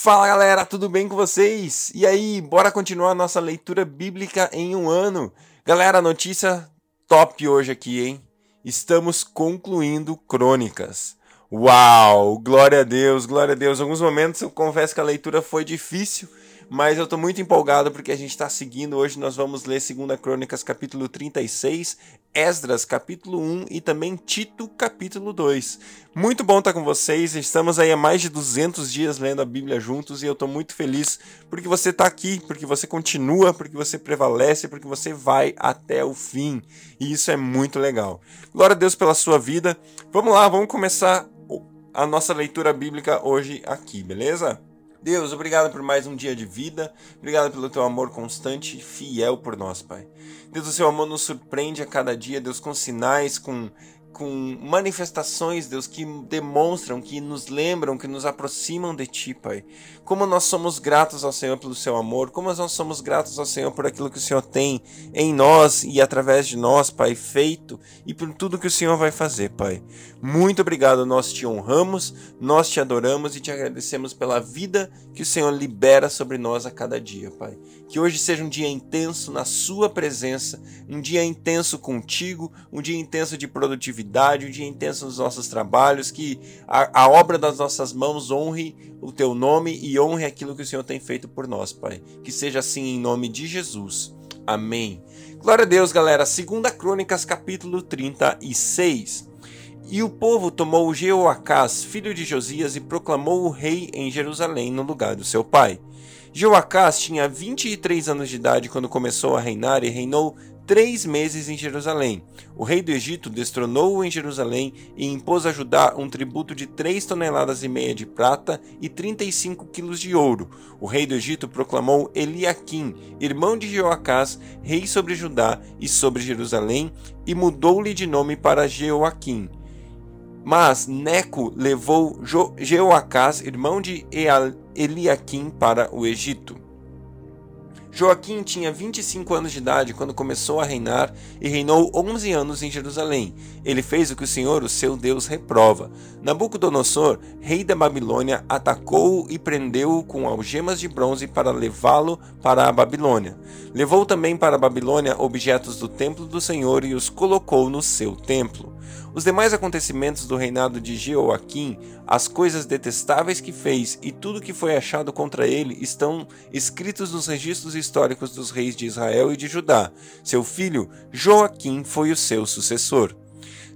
Fala galera, tudo bem com vocês? E aí, bora continuar nossa leitura bíblica em um ano? Galera, notícia top hoje aqui, hein? Estamos concluindo Crônicas. Uau! Glória a Deus, glória a Deus. Em alguns momentos eu confesso que a leitura foi difícil, mas eu estou muito empolgado porque a gente está seguindo. Hoje nós vamos ler 2 Crônicas, capítulo 36, Esdras, capítulo 1 e também Tito, capítulo 2. Muito bom estar com vocês. Estamos aí há mais de 200 dias lendo a Bíblia juntos e eu estou muito feliz porque você está aqui, porque você continua, porque você prevalece, porque você vai até o fim. E isso é muito legal. Glória a Deus pela sua vida. Vamos lá, vamos começar a nossa leitura bíblica hoje aqui, beleza? Deus, obrigado por mais um dia de vida. Obrigado pelo teu amor constante e fiel por nós, Pai. Deus, o seu amor nos surpreende a cada dia, Deus, com sinais, com com manifestações, Deus, que demonstram, que nos lembram, que nos aproximam de Ti, Pai. Como nós somos gratos ao Senhor pelo Seu amor, como nós somos gratos ao Senhor por aquilo que o Senhor tem em nós e através de nós, Pai, feito e por tudo que o Senhor vai fazer, Pai. Muito obrigado, nós te honramos, nós te adoramos e te agradecemos pela vida que o Senhor libera sobre nós a cada dia, Pai. Que hoje seja um dia intenso na Sua presença, um dia intenso contigo, um dia intenso de produtividade atividade, um dia intenso nos nossos trabalhos, que a, a obra das nossas mãos honre o teu nome e honre aquilo que o Senhor tem feito por nós, Pai. Que seja assim em nome de Jesus. Amém. Glória a Deus, galera. Segunda Crônicas, capítulo 36. E o povo tomou Jeoacás, filho de Josias, e proclamou o rei em Jerusalém no lugar do seu pai. Jeoacás tinha 23 anos de idade quando começou a reinar e reinou três meses em Jerusalém. O rei do Egito destronou-o em Jerusalém e impôs a Judá um tributo de três toneladas e meia de prata e 35 quilos de ouro. O rei do Egito proclamou Eliaquim, irmão de Jeoacás, rei sobre Judá e sobre Jerusalém, e mudou-lhe de nome para Jeoaquim. Mas Neco levou Jeoacás, irmão de Eliaquim, para o Egito. Joaquim tinha 25 anos de idade quando começou a reinar e reinou 11 anos em Jerusalém. Ele fez o que o Senhor, o seu Deus, reprova. Nabucodonosor, rei da Babilônia, atacou-o e prendeu-o com algemas de bronze para levá-lo para a Babilônia. Levou também para a Babilônia objetos do templo do Senhor e os colocou no seu templo. Os demais acontecimentos do reinado de Jeoaquim, as coisas detestáveis que fez e tudo que foi achado contra ele estão escritos nos registros históricos dos reis de Israel e de Judá. Seu filho Joaquim foi o seu sucessor.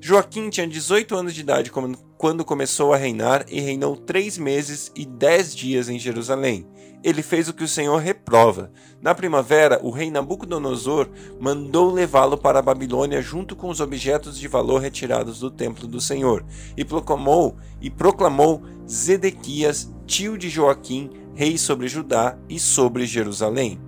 Joaquim tinha 18 anos de idade quando começou a reinar e reinou três meses e dez dias em Jerusalém ele fez o que o Senhor reprova. Na primavera, o rei Nabucodonosor mandou levá-lo para a Babilônia junto com os objetos de valor retirados do templo do Senhor, e proclamou e proclamou Zedequias, tio de Joaquim, rei sobre Judá e sobre Jerusalém.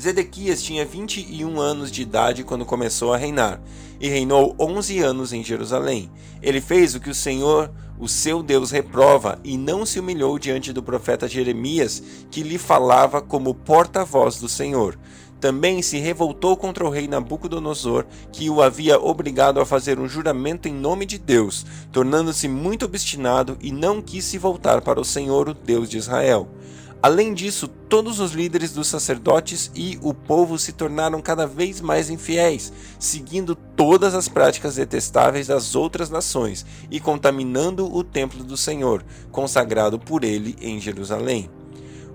Zedequias tinha 21 anos de idade quando começou a reinar, e reinou 11 anos em Jerusalém. Ele fez o que o Senhor, o seu Deus, reprova, e não se humilhou diante do profeta Jeremias, que lhe falava como porta-voz do Senhor. Também se revoltou contra o rei Nabucodonosor, que o havia obrigado a fazer um juramento em nome de Deus, tornando-se muito obstinado e não quis se voltar para o Senhor, o Deus de Israel. Além disso, todos os líderes dos sacerdotes e o povo se tornaram cada vez mais infiéis, seguindo todas as práticas detestáveis das outras nações e contaminando o templo do Senhor, consagrado por ele em Jerusalém.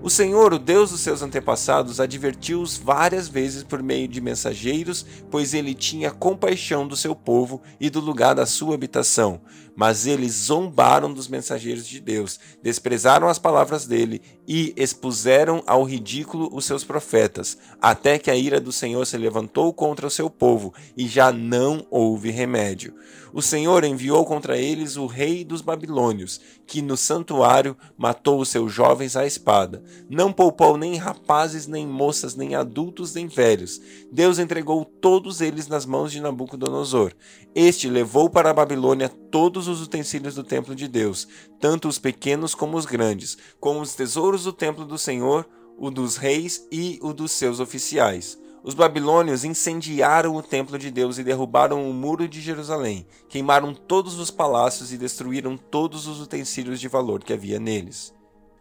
O Senhor, o Deus dos seus antepassados, advertiu-os várias vezes por meio de mensageiros, pois ele tinha compaixão do seu povo e do lugar da sua habitação. Mas eles zombaram dos mensageiros de Deus, desprezaram as palavras dele e expuseram ao ridículo os seus profetas, até que a ira do Senhor se levantou contra o seu povo e já não houve remédio. O Senhor enviou contra eles o rei dos babilônios, que no santuário matou os seus jovens à espada. Não poupou nem rapazes, nem moças, nem adultos, nem velhos. Deus entregou todos eles nas mãos de Nabucodonosor. Este levou para a Babilônia todos os utensílios do templo de Deus, tanto os pequenos como os grandes, como os tesouros do templo do Senhor, o dos reis e o dos seus oficiais. Os babilônios incendiaram o templo de Deus e derrubaram o muro de Jerusalém, queimaram todos os palácios e destruíram todos os utensílios de valor que havia neles.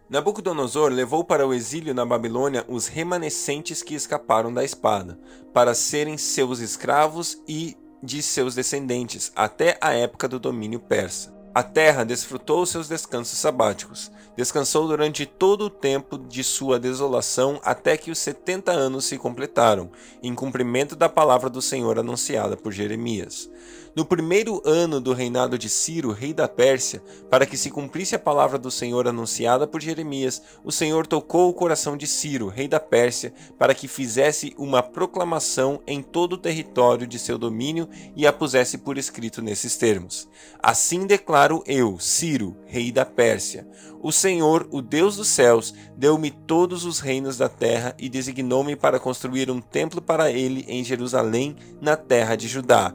Nabucodonosor levou para o exílio na Babilônia os remanescentes que escaparam da espada, para serem seus escravos e de seus descendentes até a época do domínio persa. A terra desfrutou seus descansos sabáticos. Descansou durante todo o tempo de sua desolação até que os setenta anos se completaram, em cumprimento da palavra do Senhor anunciada por Jeremias. No primeiro ano do reinado de Ciro, rei da Pérsia, para que se cumprisse a palavra do Senhor anunciada por Jeremias, o Senhor tocou o coração de Ciro, rei da Pérsia, para que fizesse uma proclamação em todo o território de seu domínio e a pusesse por escrito nesses termos. Assim declaro eu, Ciro, rei da Pérsia: O Senhor, o Deus dos céus, deu-me todos os reinos da terra e designou-me para construir um templo para ele em Jerusalém, na terra de Judá.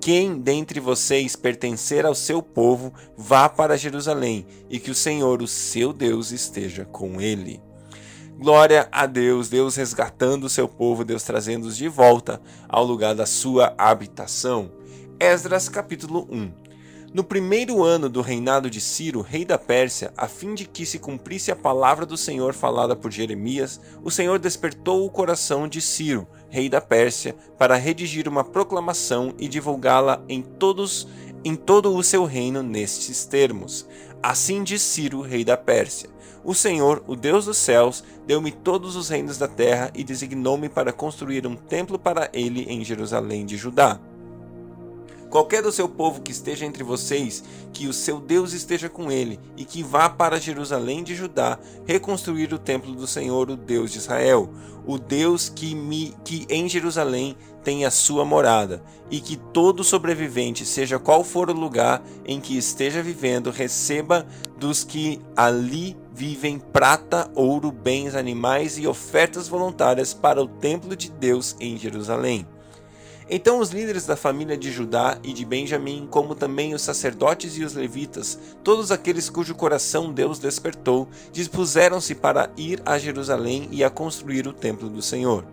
Quem dentre vocês pertencer ao seu povo, vá para Jerusalém, e que o Senhor, o seu Deus, esteja com ele. Glória a Deus, Deus resgatando o seu povo, Deus trazendo-os de volta ao lugar da sua habitação. Esdras capítulo 1 no primeiro ano do reinado de Ciro, rei da Pérsia, a fim de que se cumprisse a palavra do Senhor falada por Jeremias, o Senhor despertou o coração de Ciro, rei da Pérsia, para redigir uma proclamação e divulgá-la em todos em todo o seu reino nestes termos. Assim diz Ciro, rei da Pérsia: O Senhor, o Deus dos céus, deu-me todos os reinos da terra e designou-me para construir um templo para ele em Jerusalém de Judá. Qualquer do seu povo que esteja entre vocês, que o seu Deus esteja com ele, e que vá para Jerusalém de Judá reconstruir o templo do Senhor, o Deus de Israel, o Deus que, me, que em Jerusalém tem a sua morada, e que todo sobrevivente, seja qual for o lugar em que esteja vivendo, receba dos que ali vivem prata, ouro, bens, animais e ofertas voluntárias para o templo de Deus em Jerusalém. Então os líderes da família de Judá e de Benjamim, como também os sacerdotes e os levitas, todos aqueles cujo coração Deus despertou, dispuseram-se para ir a Jerusalém e a construir o templo do Senhor.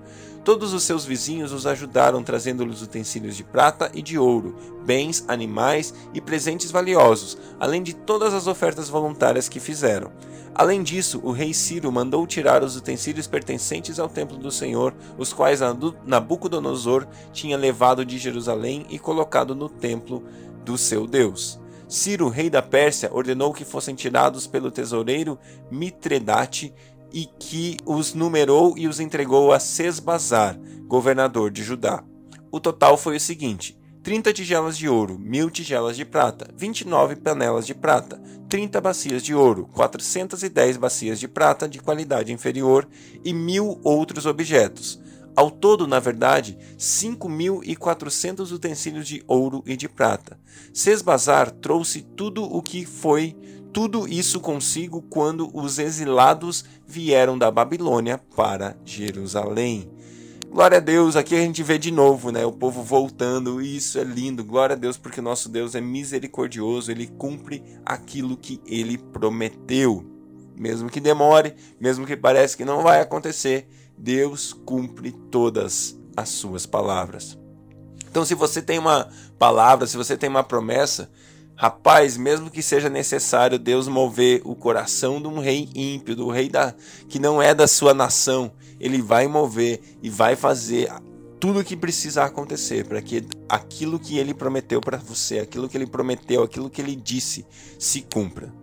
Todos os seus vizinhos os ajudaram, trazendo-lhes utensílios de prata e de ouro, bens, animais e presentes valiosos, além de todas as ofertas voluntárias que fizeram. Além disso, o rei Ciro mandou tirar os utensílios pertencentes ao templo do Senhor, os quais Nabucodonosor tinha levado de Jerusalém e colocado no templo do seu Deus. Ciro, rei da Pérsia, ordenou que fossem tirados pelo tesoureiro Mitredate e que os numerou e os entregou a Sesbazar, governador de Judá. O total foi o seguinte: 30 tigelas de ouro, mil tigelas de prata, 29 panelas de prata, 30 bacias de ouro, 410 bacias de prata de qualidade inferior e mil outros objetos. Ao todo, na verdade, 5.400 utensílios de ouro e de prata. Sesbazar trouxe tudo o que foi tudo isso consigo quando os exilados vieram da Babilônia para Jerusalém. Glória a Deus, aqui a gente vê de novo, né? O povo voltando, e isso é lindo. Glória a Deus, porque o nosso Deus é misericordioso, ele cumpre aquilo que ele prometeu. Mesmo que demore, mesmo que pareça que não vai acontecer, Deus cumpre todas as suas palavras. Então, se você tem uma palavra, se você tem uma promessa, Rapaz, mesmo que seja necessário Deus mover o coração de um rei ímpio, do rei da, que não é da sua nação, ele vai mover e vai fazer tudo o que precisa acontecer para que aquilo que ele prometeu para você, aquilo que ele prometeu, aquilo que ele disse, se cumpra.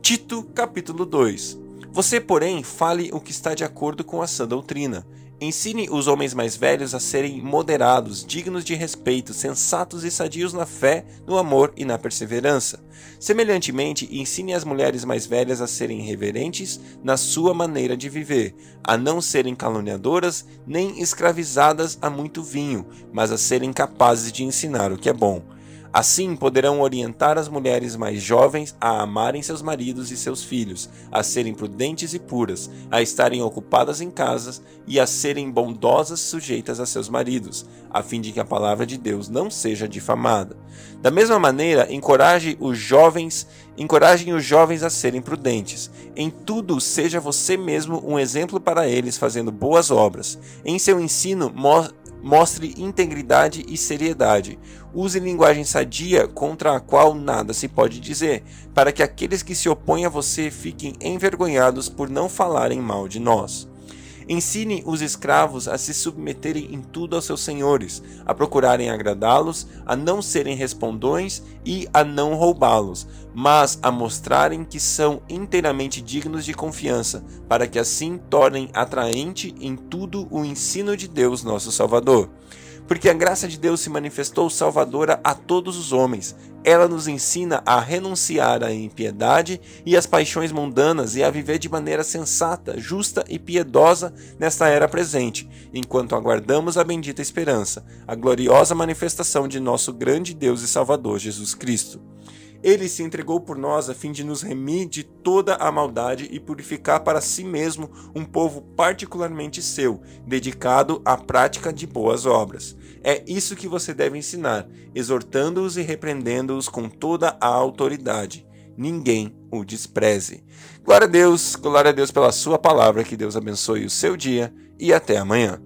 Tito, capítulo 2. Você, porém, fale o que está de acordo com a sã doutrina Ensine os homens mais velhos a serem moderados, dignos de respeito, sensatos e sadios na fé, no amor e na perseverança. Semelhantemente, ensine as mulheres mais velhas a serem reverentes na sua maneira de viver, a não serem caluniadoras nem escravizadas a muito vinho, mas a serem capazes de ensinar o que é bom Assim poderão orientar as mulheres mais jovens a amarem seus maridos e seus filhos, a serem prudentes e puras, a estarem ocupadas em casas e a serem bondosas sujeitas a seus maridos, a fim de que a palavra de Deus não seja difamada. Da mesma maneira, encoraje os jovens, encorajem os jovens a serem prudentes. Em tudo, seja você mesmo um exemplo para eles, fazendo boas obras. Em seu ensino, Mostre integridade e seriedade. Use linguagem sadia contra a qual nada se pode dizer, para que aqueles que se opõem a você fiquem envergonhados por não falarem mal de nós. Ensine os escravos a se submeterem em tudo aos seus senhores, a procurarem agradá-los, a não serem respondões e a não roubá-los, mas a mostrarem que são inteiramente dignos de confiança, para que assim tornem atraente em tudo o ensino de Deus, nosso Salvador porque a graça de Deus se manifestou salvadora a todos os homens. Ela nos ensina a renunciar à impiedade e às paixões mundanas e a viver de maneira sensata, justa e piedosa nesta era presente, enquanto aguardamos a bendita esperança, a gloriosa manifestação de nosso grande Deus e Salvador Jesus Cristo. Ele se entregou por nós a fim de nos remir de toda a maldade e purificar para si mesmo um povo particularmente seu, dedicado à prática de boas obras. É isso que você deve ensinar, exortando-os e repreendendo-os com toda a autoridade. Ninguém o despreze. Glória a Deus, glória a Deus pela sua palavra, que Deus abençoe o seu dia e até amanhã.